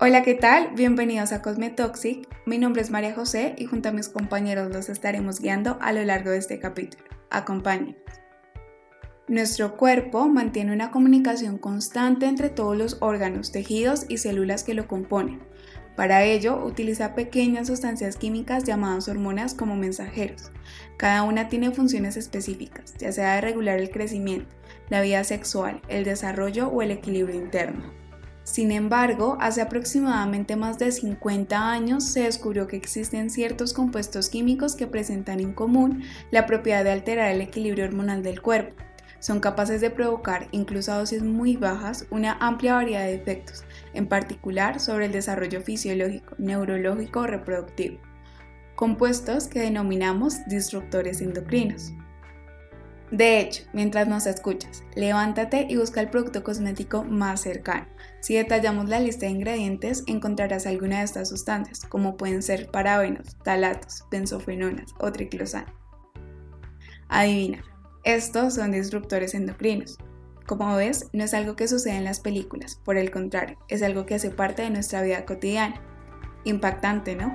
Hola, ¿qué tal? Bienvenidos a Cosmetoxic. Mi nombre es María José y junto a mis compañeros los estaremos guiando a lo largo de este capítulo. Acompáñenos. Nuestro cuerpo mantiene una comunicación constante entre todos los órganos, tejidos y células que lo componen. Para ello, utiliza pequeñas sustancias químicas llamadas hormonas como mensajeros. Cada una tiene funciones específicas, ya sea de regular el crecimiento, la vida sexual, el desarrollo o el equilibrio interno. Sin embargo, hace aproximadamente más de 50 años se descubrió que existen ciertos compuestos químicos que presentan en común la propiedad de alterar el equilibrio hormonal del cuerpo. Son capaces de provocar, incluso a dosis muy bajas, una amplia variedad de efectos, en particular sobre el desarrollo fisiológico, neurológico o reproductivo. Compuestos que denominamos disruptores endocrinos. De hecho, mientras nos escuchas, levántate y busca el producto cosmético más cercano. Si detallamos la lista de ingredientes, encontrarás alguna de estas sustancias, como pueden ser parabenos, talatos, benzofenonas o triclosano. Adivina, estos son disruptores endocrinos. Como ves, no es algo que sucede en las películas, por el contrario, es algo que hace parte de nuestra vida cotidiana. Impactante, ¿no?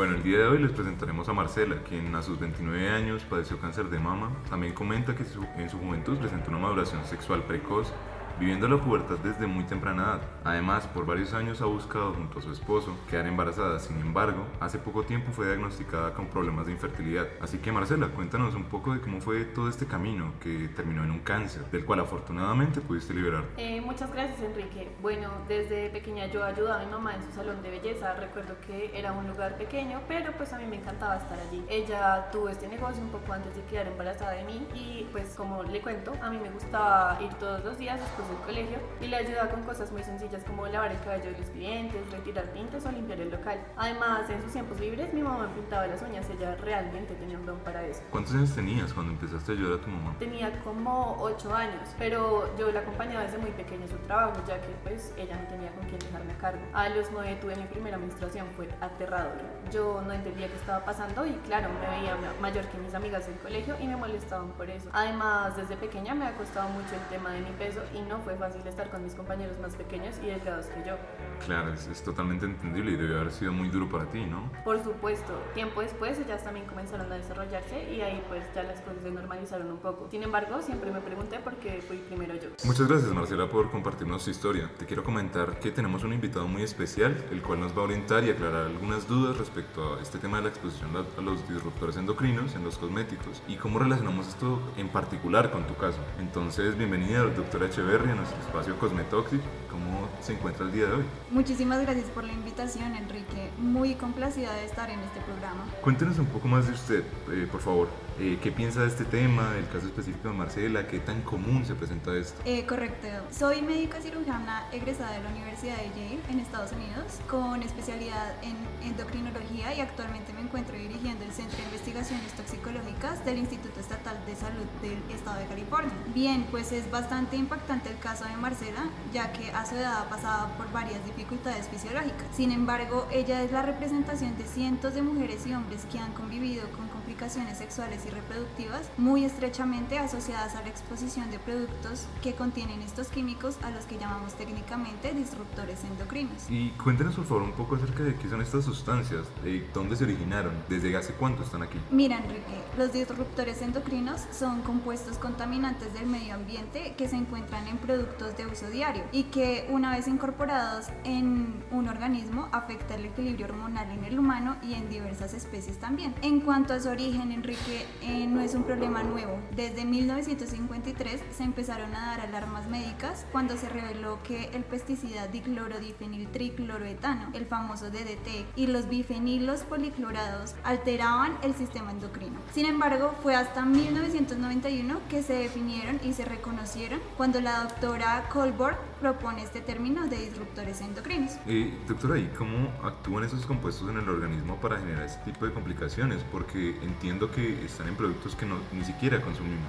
Bueno, el día de hoy les presentaremos a Marcela, quien a sus 29 años padeció cáncer de mama. También comenta que en su juventud presentó una maduración sexual precoz viviendo la pubertad desde muy temprana edad. Además, por varios años ha buscado junto a su esposo quedar embarazada, sin embargo, hace poco tiempo fue diagnosticada con problemas de infertilidad. Así que Marcela, cuéntanos un poco de cómo fue todo este camino que terminó en un cáncer, del cual afortunadamente pudiste liberar. Eh, muchas gracias Enrique. Bueno, desde pequeña yo ayudaba a mi mamá en su salón de belleza. Recuerdo que era un lugar pequeño, pero pues a mí me encantaba estar allí. Ella tuvo este negocio un poco antes de quedar embarazada de mí y pues como le cuento, a mí me gustaba ir todos los días después del colegio y le ayudaba con cosas muy sencillas como lavar el cabello de los clientes, retirar tintes o limpiar el local. Además, en sus tiempos libres mi mamá pintaba las uñas, ella realmente tenía un don para eso. ¿Cuántos años tenías cuando empezaste a ayudar a tu mamá? Tenía como 8 años, pero yo la acompañaba desde muy pequeña en su trabajo, ya que pues ella no tenía con quién dejarme a cargo. A los 9 tuve mi primera menstruación, fue aterrador. Yo no entendía qué estaba pasando y claro, me veía mayor que mis amigas del colegio y me molestaban por eso. Además, desde pequeña me ha costado mucho el tema de mi peso y no fue fácil estar con mis compañeros más pequeños y delgados que yo. Claro, es, totalmente entendible y debe haber sido muy duro para ti, ¿no? Por supuesto. Tiempo después ellas también comenzaron a desarrollarse y ahí pues ya las cosas se normalizaron un poco. Sin embargo, siempre me pregunté por qué fui primero yo. Muchas gracias Marcela por compartirnos tu historia. Te quiero comentar que tenemos un invitado muy especial, el cual nos va a orientar y aclarar algunas dudas respecto a este tema de la exposición a los disruptores endocrinos en los cosméticos y cómo relacionamos esto en particular con tu caso. Entonces, bienvenida doctora Echeverry a nuestro espacio Cosmetoxic. ¿Cómo se encuentra el día de hoy? Muchísimas gracias por la invitación, Enrique. Muy complacida de estar en este programa. Cuéntenos un poco más de usted, eh, por favor. Eh, ¿Qué piensa de este tema, del caso específico de Marcela? ¿Qué tan común se presenta esto? Eh, correcto. Soy médica cirujana egresada de la Universidad de Yale en Estados Unidos con especialidad en endocrinología y actualmente me encuentro dirigiendo el Centro de Investigaciones Toxicológicas del Instituto Estatal de Salud del Estado de California. Bien, pues es bastante impactante el caso de Marcela, ya que a su edad ha pasado por varias dificultades fisiológicas. Sin embargo, ella es la representación de cientos de mujeres y hombres que han convivido con complicaciones sexuales y reproductivas muy estrechamente asociadas a la exposición de productos que contienen estos químicos a los que llamamos técnicamente disruptores endocrinos. Y cuéntenos por favor un poco acerca de qué son estas sustancias, de dónde se originaron, desde hace cuánto están aquí. Mira Enrique, los disruptores endocrinos son compuestos contaminantes del medio ambiente que se encuentran en productos de uso diario y que una vez incorporados en un organismo afecta el equilibrio hormonal en el humano y en diversas especies también. En cuanto a su origen, Enrique, eh, no es un problema nuevo. Desde 1953 se empezaron a dar alarmas médicas cuando se reveló que el pesticida diclorodifeniltricloroetano, el famoso DDT, y los bifenilos policlorados alteraban el sistema endocrino. Sin embargo, fue hasta 1991 que se definieron y se reconocieron cuando la doctora Colborg propone este término de disruptores endocrinos. Eh, doctora, ¿y cómo actúan esos compuestos en el organismo para generar este tipo de complicaciones? Porque entiendo que están en productos que no, ni siquiera consumimos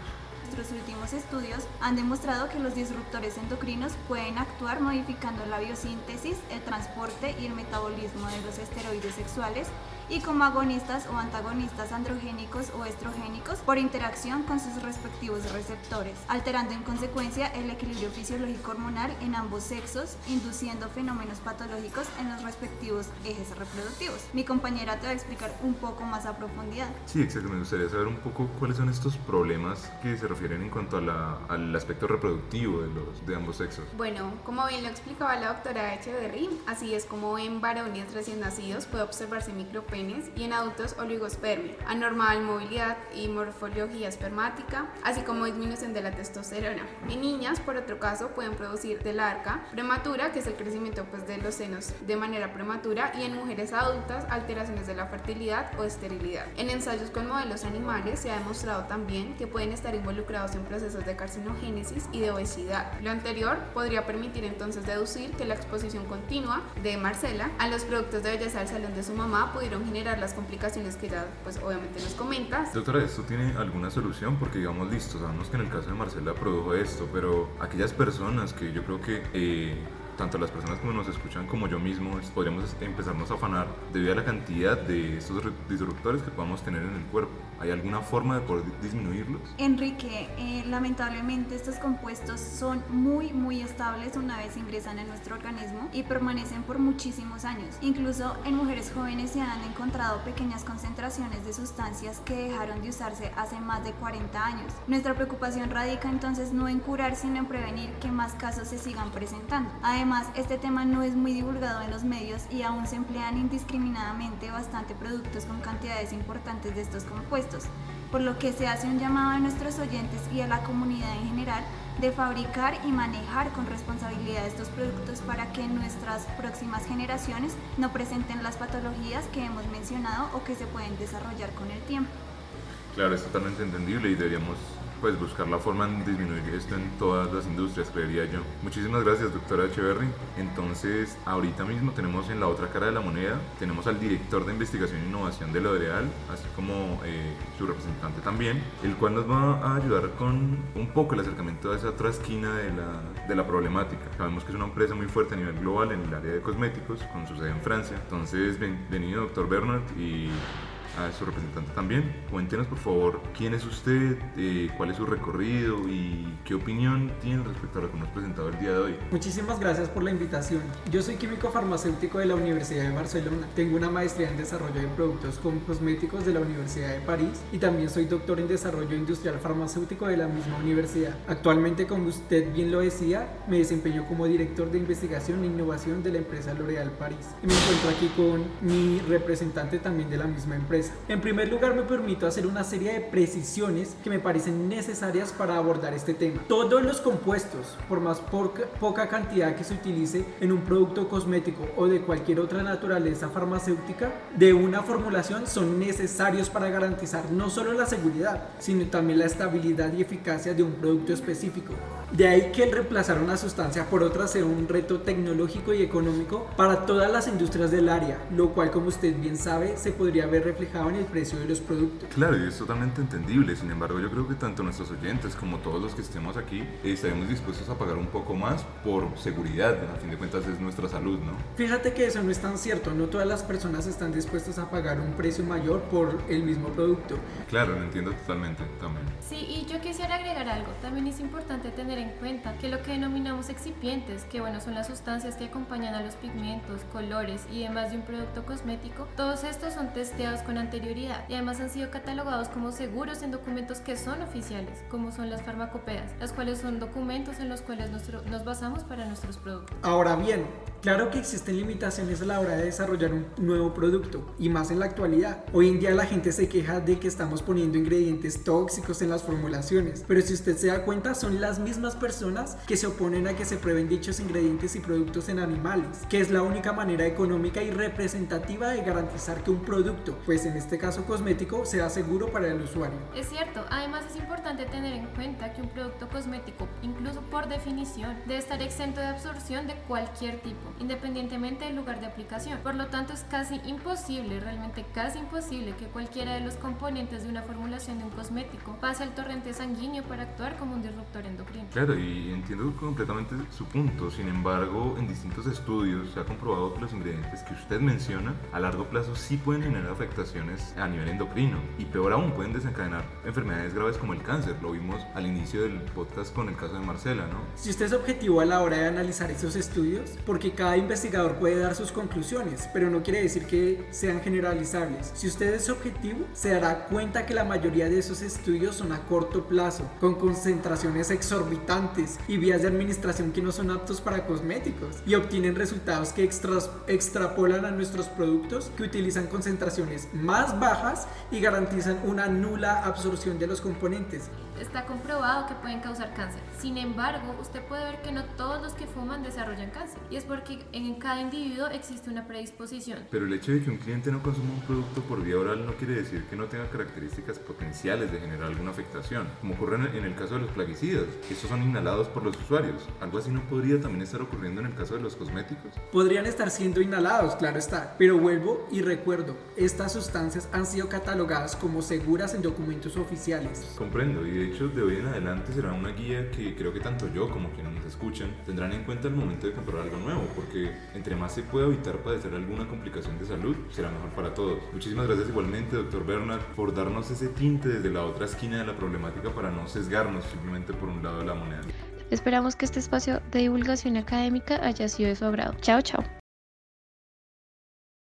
nuestros últimos estudios han demostrado que los disruptores endocrinos pueden actuar modificando la biosíntesis, el transporte y el metabolismo de los esteroides sexuales y como agonistas o antagonistas androgénicos o estrogénicos por interacción con sus respectivos receptores, alterando en consecuencia el equilibrio fisiológico hormonal en ambos sexos, induciendo fenómenos patológicos en los respectivos ejes reproductivos. Mi compañera te va a explicar un poco más a profundidad. Sí, exacto. Me gustaría saber un poco cuáles son estos problemas que se refieren en cuanto a la, al aspecto reproductivo de, los, de ambos sexos. Bueno, como bien lo explicaba la doctora Echeverry, así es como en varones recién nacidos puede observarse y en adultos oligospermia, anormal movilidad y morfología espermática, así como disminución de la testosterona. En niñas, por otro caso, pueden producir del arca prematura, que es el crecimiento pues, de los senos de manera prematura, y en mujeres adultas, alteraciones de la fertilidad o esterilidad. En ensayos con modelos animales se ha demostrado también que pueden estar involucrados en procesos de carcinogénesis y de obesidad. Lo anterior podría permitir entonces deducir que la exposición continua de Marcela a los productos de belleza del salón de su mamá pudieron generar las complicaciones que ya pues obviamente nos comentas. Doctora, ¿esto tiene alguna solución? Porque digamos, listo, sabemos que en el caso de Marcela produjo esto, pero aquellas personas que yo creo que... Eh, tanto las personas como nos escuchan como yo mismo, podríamos empezarnos a afanar debido a la cantidad de estos disruptores que podamos tener en el cuerpo. ¿Hay alguna forma de poder disminuirlos? Enrique, eh, lamentablemente estos compuestos son muy, muy estables una vez ingresan en nuestro organismo y permanecen por muchísimos años. Incluso en mujeres jóvenes se han encontrado pequeñas concentraciones de sustancias que dejaron de usarse hace más de 40 años. Nuestra preocupación radica entonces no en curar, sino en prevenir que más casos se sigan presentando. Además, este tema no es muy divulgado en los medios y aún se emplean indiscriminadamente bastante productos con cantidades importantes de estos compuestos por lo que se hace un llamado a nuestros oyentes y a la comunidad en general de fabricar y manejar con responsabilidad estos productos para que nuestras próximas generaciones no presenten las patologías que hemos mencionado o que se pueden desarrollar con el tiempo. Claro, es totalmente entendible y deberíamos pues buscar la forma de disminuir esto en todas las industrias, creería yo. Muchísimas gracias, doctora Echeverry. Entonces, ahorita mismo tenemos en la otra cara de la moneda, tenemos al director de investigación e innovación de L'Oreal, así como eh, su representante también, el cual nos va a ayudar con un poco el acercamiento a esa otra esquina de la, de la problemática. Sabemos que es una empresa muy fuerte a nivel global en el área de cosméticos, con su sede en Francia. Entonces, bienvenido, doctor Bernard, y a su representante también. Cuéntenos por favor quién es usted, eh, cuál es su recorrido y qué opinión tiene respecto a lo que nos presentado el día de hoy. Muchísimas gracias por la invitación. Yo soy químico farmacéutico de la Universidad de Barcelona. Tengo una maestría en desarrollo de productos cosméticos de la Universidad de París y también soy doctor en desarrollo industrial farmacéutico de la misma universidad. Actualmente, como usted bien lo decía, me desempeño como director de investigación e innovación de la empresa L'Oréal París. Y me encuentro aquí con mi representante también de la misma empresa en primer lugar me permito hacer una serie de precisiones que me parecen necesarias para abordar este tema. Todos los compuestos, por más poca, cantidad que se utilice en un producto cosmético o de cualquier otra naturaleza farmacéutica, de una formulación son necesarios para garantizar no solo la seguridad, sino también la estabilidad y eficacia de un producto específico. De ahí que el reemplazar una sustancia por otra sea un reto tecnológico y económico para todas las industrias del área, lo cual como usted bien sabe se podría ver reflejado en el precio de los productos. Claro, y es totalmente entendible, sin embargo yo creo que tanto nuestros oyentes como todos los que estemos aquí estaremos dispuestos a pagar un poco más por seguridad, a fin de cuentas es nuestra salud, ¿no? Fíjate que eso no es tan cierto, no todas las personas están dispuestas a pagar un precio mayor por el mismo producto. Claro, lo entiendo totalmente también. Sí, y yo quisiera agregar algo, también es importante tener en cuenta que lo que denominamos excipientes, que bueno, son las sustancias que acompañan a los pigmentos, colores y demás de un producto cosmético, todos estos son testeados con anterioridad y además han sido catalogados como seguros en documentos que son oficiales, como son las farmacopeas, las cuales son documentos en los cuales nos basamos para nuestros productos. Ahora bien, claro que existen limitaciones a la hora de desarrollar un nuevo producto y más en la actualidad. Hoy en día la gente se queja de que estamos poniendo ingredientes tóxicos en las formulaciones, pero si usted se da cuenta son las mismas personas que se oponen a que se prueben dichos ingredientes y productos en animales, que es la única manera económica y representativa de garantizar que un producto, pues en este caso cosmético, sea seguro para el usuario. Es cierto, además es importante tener en cuenta que un producto cosmético, incluso por definición, debe estar exento de absorción de cualquier tipo, independientemente del lugar de aplicación. Por lo tanto, es casi imposible, realmente casi imposible, que cualquiera de los componentes de una formulación de un cosmético pase al torrente sanguíneo para actuar como un disruptor endocrino. Claro, y entiendo completamente su punto. Sin embargo, en distintos estudios se ha comprobado que los ingredientes que usted menciona a largo plazo sí pueden generar afectaciones a nivel endocrino y peor aún pueden desencadenar enfermedades graves como el cáncer. Lo vimos al inicio del podcast con el caso de Marcela, ¿no? Si usted es objetivo a la hora de analizar esos estudios, porque cada investigador puede dar sus conclusiones, pero no quiere decir que sean generalizables. Si usted es objetivo, se dará cuenta que la mayoría de esos estudios son a corto plazo, con concentraciones exorbitantes y vías de administración que no son aptos para cosméticos y obtienen resultados que extrapolan a nuestros productos que utilizan concentraciones más bajas y garantizan una nula absorción de los componentes. Está comprobado que pueden causar cáncer. Sin embargo, usted puede ver que no todos los que fuman desarrollan cáncer. Y es porque en cada individuo existe una predisposición. Pero el hecho de que un cliente no consuma un producto por vía oral no quiere decir que no tenga características potenciales de generar alguna afectación, como ocurre en el caso de los plaguicidas. Estos son inhalados por los usuarios. ¿Algo así no podría también estar ocurriendo en el caso de los cosméticos? Podrían estar siendo inhalados, claro está. Pero vuelvo y recuerdo, estas sustancias han sido catalogadas como seguras en documentos oficiales. Comprendo, y hecho de hoy en adelante será una guía que creo que tanto yo como quienes nos escuchan tendrán en cuenta al momento de comprar algo nuevo, porque entre más se pueda evitar padecer alguna complicación de salud, será mejor para todos. Muchísimas gracias igualmente, doctor Bernard, por darnos ese tinte desde la otra esquina de la problemática para no sesgarnos simplemente por un lado de la moneda. Esperamos que este espacio de divulgación académica haya sido de su agrado. Chao, chao.